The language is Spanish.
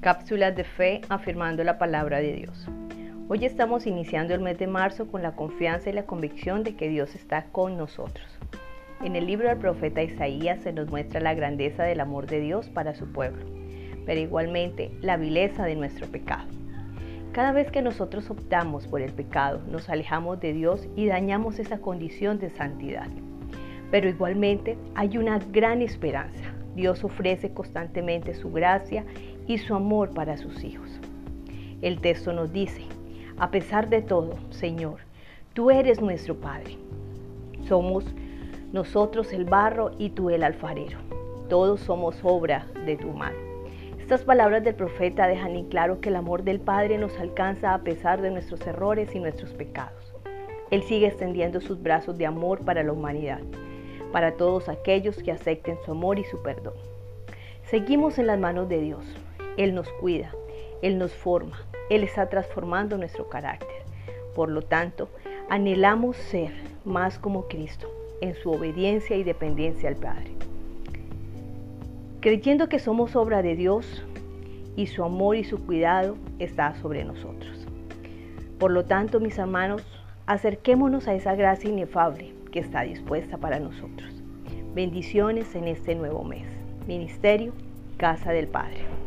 Cápsulas de fe afirmando la palabra de Dios. Hoy estamos iniciando el mes de marzo con la confianza y la convicción de que Dios está con nosotros. En el libro del profeta Isaías se nos muestra la grandeza del amor de Dios para su pueblo, pero igualmente la vileza de nuestro pecado. Cada vez que nosotros optamos por el pecado, nos alejamos de Dios y dañamos esa condición de santidad. Pero igualmente hay una gran esperanza. Dios ofrece constantemente su gracia y su amor para sus hijos. El texto nos dice, a pesar de todo, Señor, tú eres nuestro Padre. Somos nosotros el barro y tú el alfarero. Todos somos obra de tu mano. Estas palabras del profeta dejan en claro que el amor del Padre nos alcanza a pesar de nuestros errores y nuestros pecados. Él sigue extendiendo sus brazos de amor para la humanidad, para todos aquellos que acepten su amor y su perdón. Seguimos en las manos de Dios, él nos cuida, Él nos forma, Él está transformando nuestro carácter. Por lo tanto, anhelamos ser más como Cristo en su obediencia y dependencia al Padre. Creyendo que somos obra de Dios y su amor y su cuidado está sobre nosotros. Por lo tanto, mis hermanos, acerquémonos a esa gracia inefable que está dispuesta para nosotros. Bendiciones en este nuevo mes. Ministerio, Casa del Padre.